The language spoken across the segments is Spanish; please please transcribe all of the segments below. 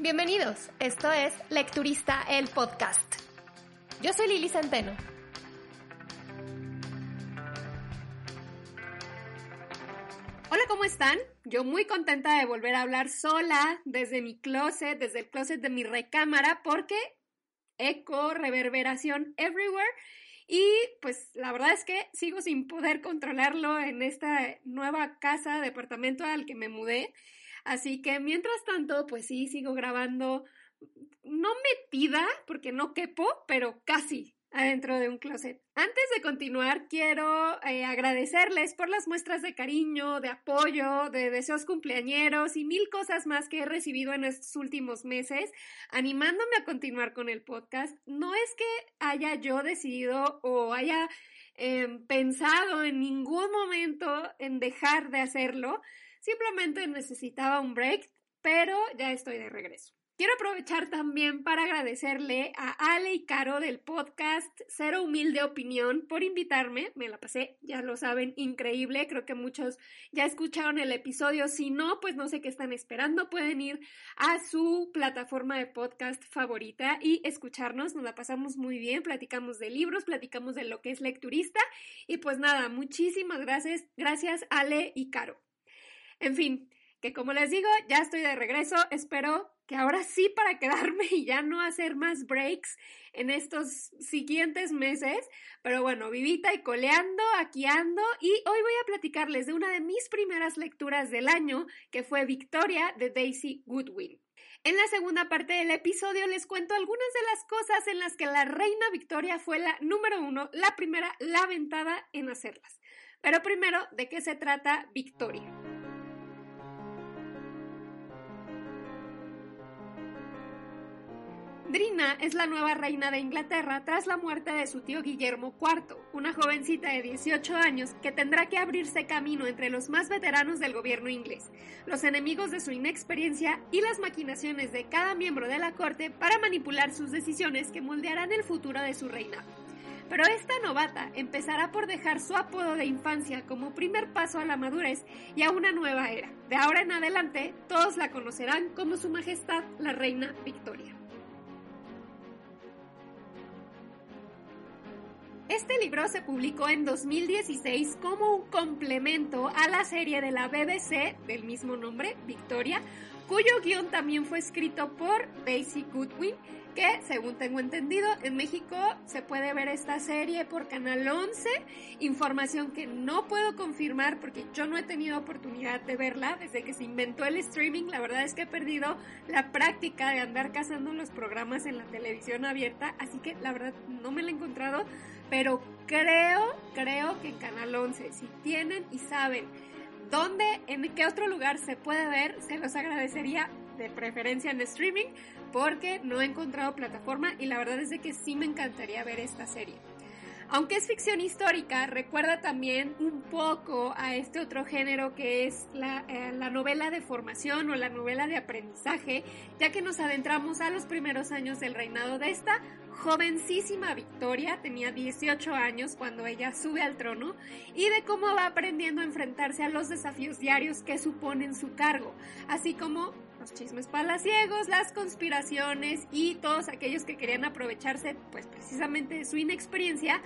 Bienvenidos, esto es Lecturista el Podcast. Yo soy Lili Centeno. Hola, ¿cómo están? Yo muy contenta de volver a hablar sola desde mi closet, desde el closet de mi recámara, porque eco, reverberación everywhere. Y pues la verdad es que sigo sin poder controlarlo en esta nueva casa, departamento al que me mudé. Así que mientras tanto, pues sí, sigo grabando, no metida, porque no quepo, pero casi adentro de un closet. Antes de continuar, quiero eh, agradecerles por las muestras de cariño, de apoyo, de deseos cumpleañeros y mil cosas más que he recibido en estos últimos meses, animándome a continuar con el podcast. No es que haya yo decidido o haya em, pensado en ningún momento en dejar de hacerlo, simplemente necesitaba un break, pero ya estoy de regreso. Quiero aprovechar también para agradecerle a Ale y Caro del podcast Cero Humilde Opinión por invitarme. Me la pasé, ya lo saben, increíble. Creo que muchos ya escucharon el episodio. Si no, pues no sé qué están esperando. Pueden ir a su plataforma de podcast favorita y escucharnos. Nos la pasamos muy bien. Platicamos de libros, platicamos de lo que es lecturista. Y pues nada, muchísimas gracias. Gracias Ale y Caro. En fin, que como les digo, ya estoy de regreso. Espero que ahora sí para quedarme y ya no hacer más breaks en estos siguientes meses. Pero bueno, vivita y coleando, aquí ando y hoy voy a platicarles de una de mis primeras lecturas del año, que fue Victoria de Daisy Goodwin. En la segunda parte del episodio les cuento algunas de las cosas en las que la reina Victoria fue la número uno, la primera, la aventada en hacerlas. Pero primero, ¿de qué se trata Victoria? Drina es la nueva reina de Inglaterra tras la muerte de su tío Guillermo IV, una jovencita de 18 años que tendrá que abrirse camino entre los más veteranos del gobierno inglés, los enemigos de su inexperiencia y las maquinaciones de cada miembro de la corte para manipular sus decisiones que moldearán el futuro de su reina. Pero esta novata empezará por dejar su apodo de infancia como primer paso a la madurez y a una nueva era. De ahora en adelante, todos la conocerán como Su Majestad la Reina Victoria. Este libro se publicó en 2016 como un complemento a la serie de la BBC del mismo nombre, Victoria, cuyo guion también fue escrito por Daisy Goodwin, que según tengo entendido, en México se puede ver esta serie por Canal 11, información que no puedo confirmar porque yo no he tenido oportunidad de verla desde que se inventó el streaming, la verdad es que he perdido la práctica de andar cazando los programas en la televisión abierta, así que la verdad no me la he encontrado pero creo, creo que en Canal 11, si tienen y saben dónde, en qué otro lugar se puede ver, se los agradecería de preferencia en streaming, porque no he encontrado plataforma y la verdad es de que sí me encantaría ver esta serie. Aunque es ficción histórica, recuerda también un poco a este otro género que es la, eh, la, novela de formación o la novela de aprendizaje, ya que nos adentramos a los primeros años del reinado de esta jovencísima Victoria, tenía 18 años cuando ella sube al trono, y de cómo va aprendiendo a enfrentarse a los desafíos diarios que suponen su cargo, así como los chismes palaciegos, las conspiraciones y todos aquellos que querían aprovecharse pues precisamente de su inexperiencia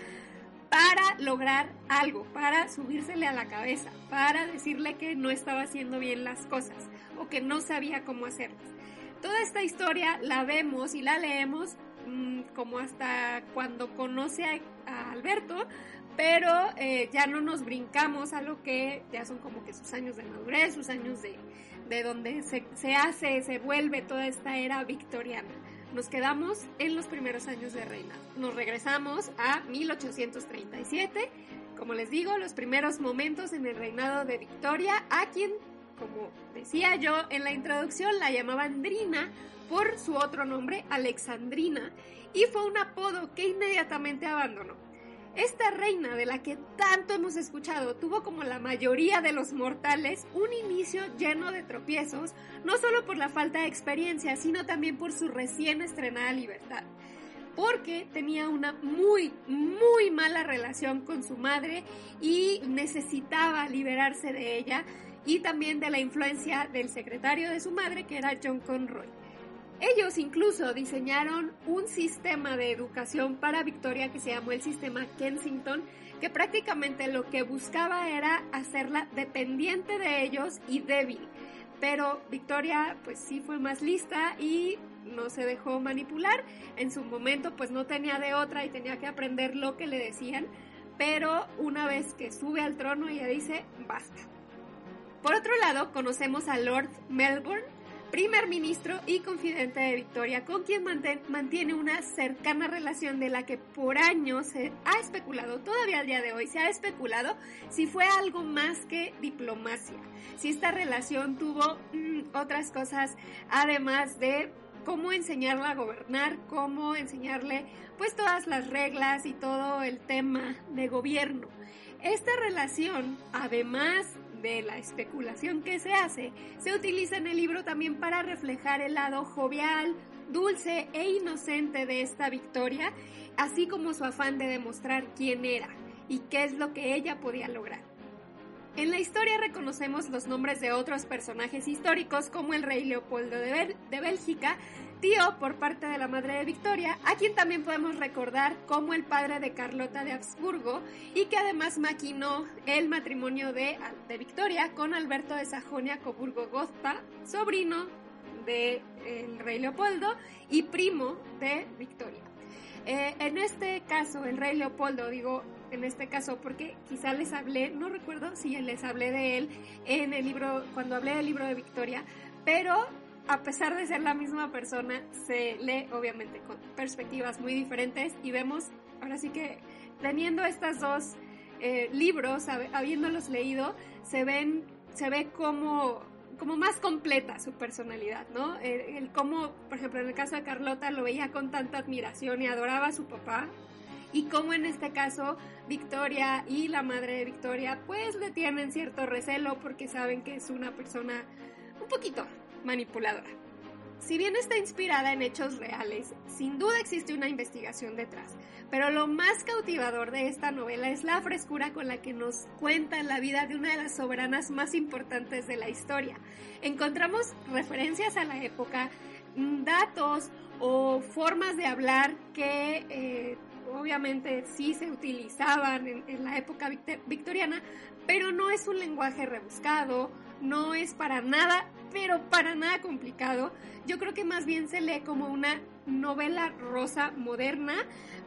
para lograr algo, para subírsele a la cabeza, para decirle que no estaba haciendo bien las cosas o que no sabía cómo hacerlas. Toda esta historia la vemos y la leemos mmm, como hasta cuando conoce a Alberto, pero eh, ya no nos brincamos a lo que ya son como que sus años de madurez, sus años de, de donde se, se hace, se vuelve toda esta era victoriana. Nos quedamos en los primeros años de reina. Nos regresamos a 1837, como les digo, los primeros momentos en el reinado de Victoria, a quien, como decía yo en la introducción, la llamaban Drina por su otro nombre, Alexandrina, y fue un apodo que inmediatamente abandonó. Esta reina de la que tanto hemos escuchado tuvo como la mayoría de los mortales un inicio lleno de tropiezos, no solo por la falta de experiencia, sino también por su recién estrenada libertad. Porque tenía una muy, muy mala relación con su madre y necesitaba liberarse de ella y también de la influencia del secretario de su madre, que era John Conroy. Ellos incluso diseñaron un sistema de educación para Victoria que se llamó el sistema Kensington, que prácticamente lo que buscaba era hacerla dependiente de ellos y débil. Pero Victoria pues sí fue más lista y no se dejó manipular. En su momento pues no tenía de otra y tenía que aprender lo que le decían. Pero una vez que sube al trono ella dice basta. Por otro lado conocemos a Lord Melbourne, primer ministro y confidente de Victoria, con quien mantiene una cercana relación de la que por años se ha especulado, todavía al día de hoy se ha especulado si fue algo más que diplomacia, si esta relación tuvo mm, otras cosas además de cómo enseñarla a gobernar, cómo enseñarle pues todas las reglas y todo el tema de gobierno. Esta relación, además de la especulación que se hace, se utiliza en el libro también para reflejar el lado jovial, dulce e inocente de esta Victoria, así como su afán de demostrar quién era y qué es lo que ella podía lograr. En la historia reconocemos los nombres de otros personajes históricos como el rey Leopoldo de, de Bélgica, tío por parte de la madre de Victoria, a quien también podemos recordar como el padre de Carlota de Habsburgo y que además maquinó el matrimonio de, de Victoria con Alberto de Sajonia Coburgo-Gotha, sobrino del rey Leopoldo y primo de Victoria. Eh, en este caso, el rey Leopoldo, digo en este caso porque quizá les hablé, no recuerdo si les hablé de él en el libro, cuando hablé del libro de Victoria, pero a pesar de ser la misma persona, se lee obviamente con perspectivas muy diferentes y vemos, ahora sí que teniendo estos dos eh, libros, habiéndolos leído, se ven, se ve como, como más completa su personalidad, ¿no? El, el cómo, por ejemplo, en el caso de Carlota lo veía con tanta admiración y adoraba a su papá, y cómo en este caso Victoria y la madre de Victoria pues le tienen cierto recelo porque saben que es una persona un poquito manipuladora. Si bien está inspirada en hechos reales, sin duda existe una investigación detrás, pero lo más cautivador de esta novela es la frescura con la que nos cuenta la vida de una de las soberanas más importantes de la historia. Encontramos referencias a la época, mm, datos o formas de hablar que eh, obviamente sí se utilizaban en la época victoriana, pero no es un lenguaje rebuscado, no es para nada, pero para nada complicado. Yo creo que más bien se lee como una novela rosa moderna,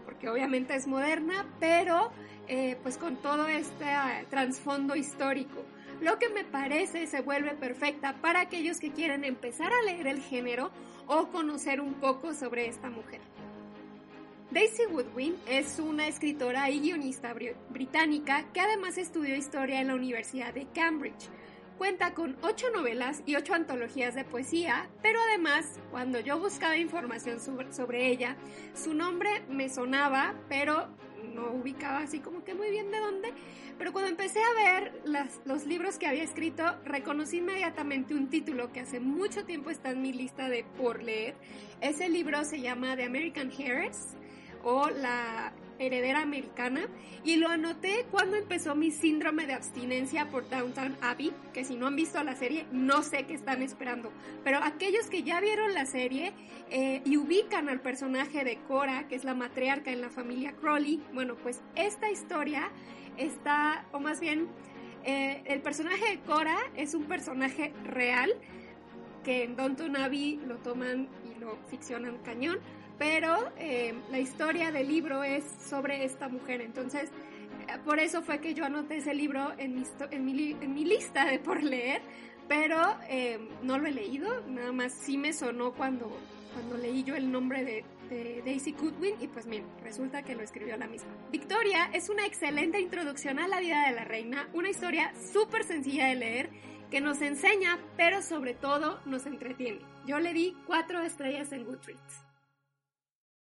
porque obviamente es moderna, pero eh, pues con todo este eh, trasfondo histórico. Lo que me parece se vuelve perfecta para aquellos que quieren empezar a leer el género o conocer un poco sobre esta mujer. Daisy Woodwin es una escritora y guionista británica que además estudió historia en la Universidad de Cambridge. Cuenta con ocho novelas y ocho antologías de poesía, pero además, cuando yo buscaba información sobre, ella, su nombre me sonaba, pero no ubicaba así como que muy bien de dónde. Pero cuando empecé a ver los libros que había escrito, reconocí inmediatamente un título que hace mucho tiempo está en mi lista de por leer. Ese libro se llama The American Heiress o La heredera americana y lo anoté cuando empezó mi síndrome de abstinencia por Downtown Abbey, que si no han visto la serie no sé qué están esperando, pero aquellos que ya vieron la serie eh, y ubican al personaje de Cora, que es la matriarca en la familia Crowley, bueno pues esta historia está, o más bien eh, el personaje de Cora es un personaje real que en Downton Abbey lo toman y lo ficcionan cañón pero eh, la historia del libro es sobre esta mujer. Entonces, eh, por eso fue que yo anoté ese libro en mi, en mi, en mi lista de por leer, pero eh, no lo he leído, nada más sí me sonó cuando, cuando leí yo el nombre de, de Daisy Goodwin y pues miren, resulta que lo escribió la misma. Victoria es una excelente introducción a la vida de la reina, una historia súper sencilla de leer que nos enseña, pero sobre todo nos entretiene. Yo le di cuatro estrellas en Goodreads.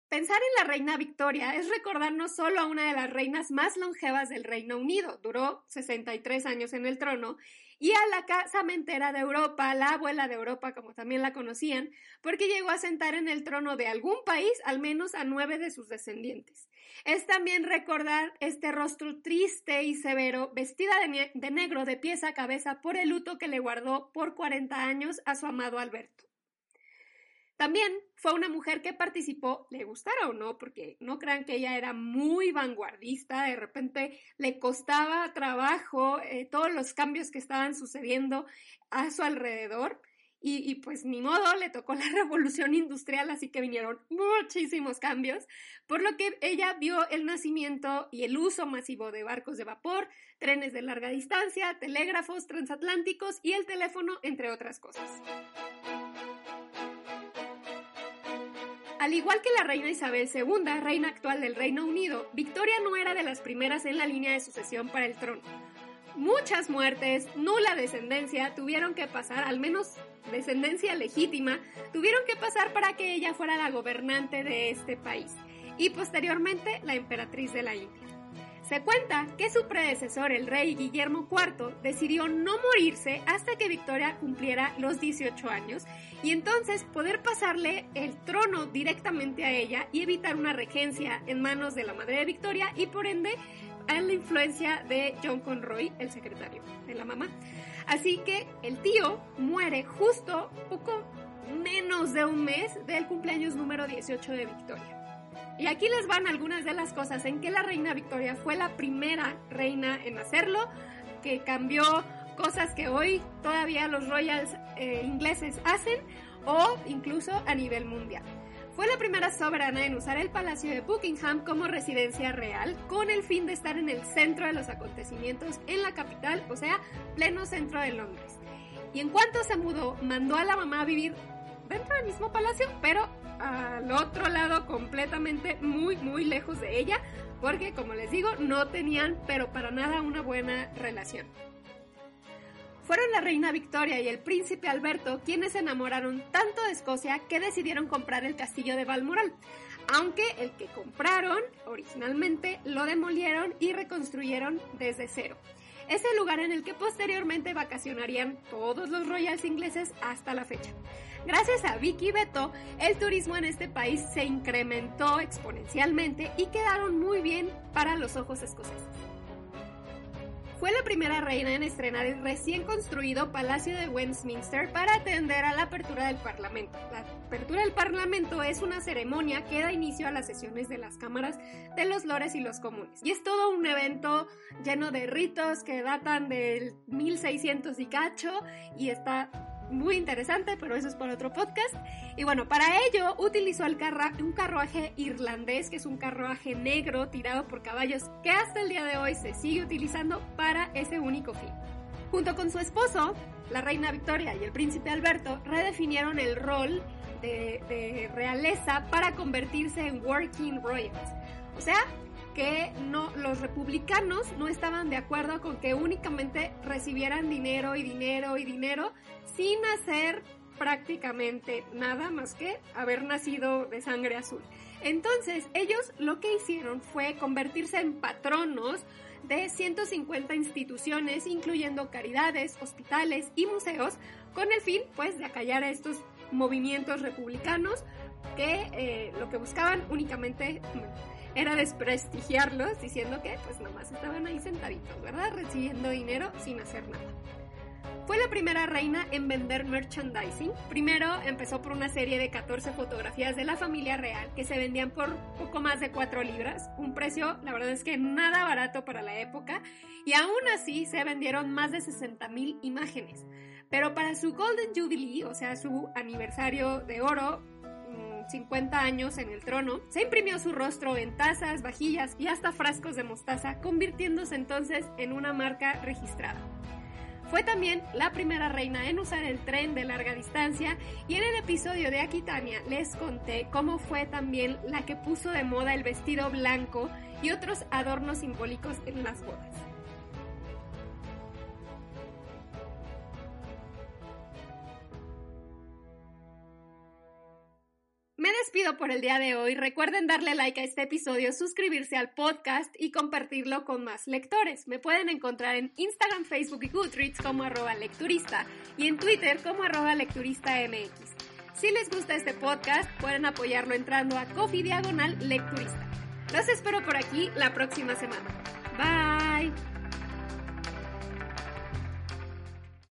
Pensar en la reina Victoria es recordar no solo a una de las reinas más longevas del Reino Unido, duró 63 años en el trono, y a la casamentera de Europa, la abuela de Europa, como también la conocían, porque llegó a sentar en el trono de algún país al menos a nueve de sus descendientes. Es también recordar este rostro triste y severo, vestida de, de negro de pies a cabeza por el luto que le guardó por 40 años a su amado Alberto. También fue una mujer que participó, le gustara o no, porque no crean que ella era muy vanguardista, de repente le costaba trabajo eh, todos los cambios que estaban sucediendo a su alrededor. Y, y, pues ni modo, le tocó la revolución industrial, así que vinieron muchísimos cambios, por lo que ella vio el nacimiento y el uso masivo de barcos de vapor, trenes de larga distancia, telégrafos transatlánticos y el teléfono, entre otras cosas. Al igual que la reina Isabel II, reina actual del Reino Unido, Victoria no era de las primeras en la línea de sucesión para el trono. Muchas muertes, nula descendencia, tuvieron que pasar, al menos descendencia legítima, tuvieron que pasar para que ella fuera la gobernante de este país y posteriormente la emperatriz de la India. Se cuenta que su predecesor, el rey Guillermo IV, decidió no morirse hasta que Victoria cumpliera los 18 años y entonces poder pasarle el trono directamente a ella y evitar una regencia en manos de la madre de Victoria y por ende a la influencia de John Conroy, el secretario de la mamá. Así que el tío muere justo poco menos de un mes del cumpleaños número 18 de Victoria. Y aquí les van algunas de las cosas en que la reina Victoria fue la primera reina en hacerlo, que cambió cosas que hoy todavía los royals eh, ingleses hacen o incluso a nivel mundial. Fue la primera soberana en usar el Palacio de Buckingham como residencia real con el fin de estar en el centro de los acontecimientos en la capital, o sea, pleno centro de Londres. Y en cuanto se mudó, mandó a la mamá a vivir dentro del mismo palacio, pero al otro lado completamente muy, muy lejos de ella, porque como les digo, no tenían, pero para nada, una buena relación. Fueron la reina Victoria y el príncipe Alberto quienes se enamoraron tanto de Escocia que decidieron comprar el castillo de Balmoral, aunque el que compraron originalmente lo demolieron y reconstruyeron desde cero. Es el lugar en el que posteriormente vacacionarían todos los royals ingleses hasta la fecha. Gracias a Vicky Beto, el turismo en este país se incrementó exponencialmente y quedaron muy bien para los ojos escoceses. Fue la primera reina en estrenar el recién construido Palacio de Westminster para atender a la apertura del Parlamento. La apertura del Parlamento es una ceremonia que da inicio a las sesiones de las cámaras de los lores y los comunes. Y es todo un evento lleno de ritos que datan del 1600 y cacho y está muy interesante, pero eso es por otro podcast. Y bueno, para ello utilizó el un carruaje irlandés, que es un carruaje negro tirado por caballos, que hasta el día de hoy se sigue utilizando para ese único fin. Junto con su esposo, la reina Victoria y el príncipe Alberto redefinieron el rol de, de realeza para convertirse en working royals. O sea, que no, los republicanos no estaban de acuerdo con que únicamente recibieran dinero y dinero y dinero sin hacer prácticamente nada más que haber nacido de sangre azul. Entonces, ellos lo que hicieron fue convertirse en patronos de 150 instituciones, incluyendo caridades, hospitales y museos, con el fin, pues, de acallar a estos movimientos republicanos que eh, lo que buscaban únicamente era desprestigiarlos, diciendo que, pues, nomás estaban ahí sentaditos, ¿verdad? Recibiendo dinero sin hacer nada. Fue la primera reina en vender merchandising. Primero empezó por una serie de 14 fotografías de la familia real que se vendían por poco más de 4 libras, un precio la verdad es que nada barato para la época, y aún así se vendieron más de 60 mil imágenes. Pero para su Golden Jubilee, o sea, su aniversario de oro, 50 mm, años en el trono, se imprimió su rostro en tazas, vajillas y hasta frascos de mostaza, convirtiéndose entonces en una marca registrada. Fue también la primera reina en usar el tren de larga distancia y en el episodio de Aquitania les conté cómo fue también la que puso de moda el vestido blanco y otros adornos simbólicos en las bodas. Despido por el día de hoy. Recuerden darle like a este episodio, suscribirse al podcast y compartirlo con más lectores. Me pueden encontrar en Instagram, Facebook y Goodreads como arroba lecturista y en Twitter como arroba lecturista MX. Si les gusta este podcast, pueden apoyarlo entrando a Coffee Diagonal Lecturista. Los espero por aquí la próxima semana. Bye.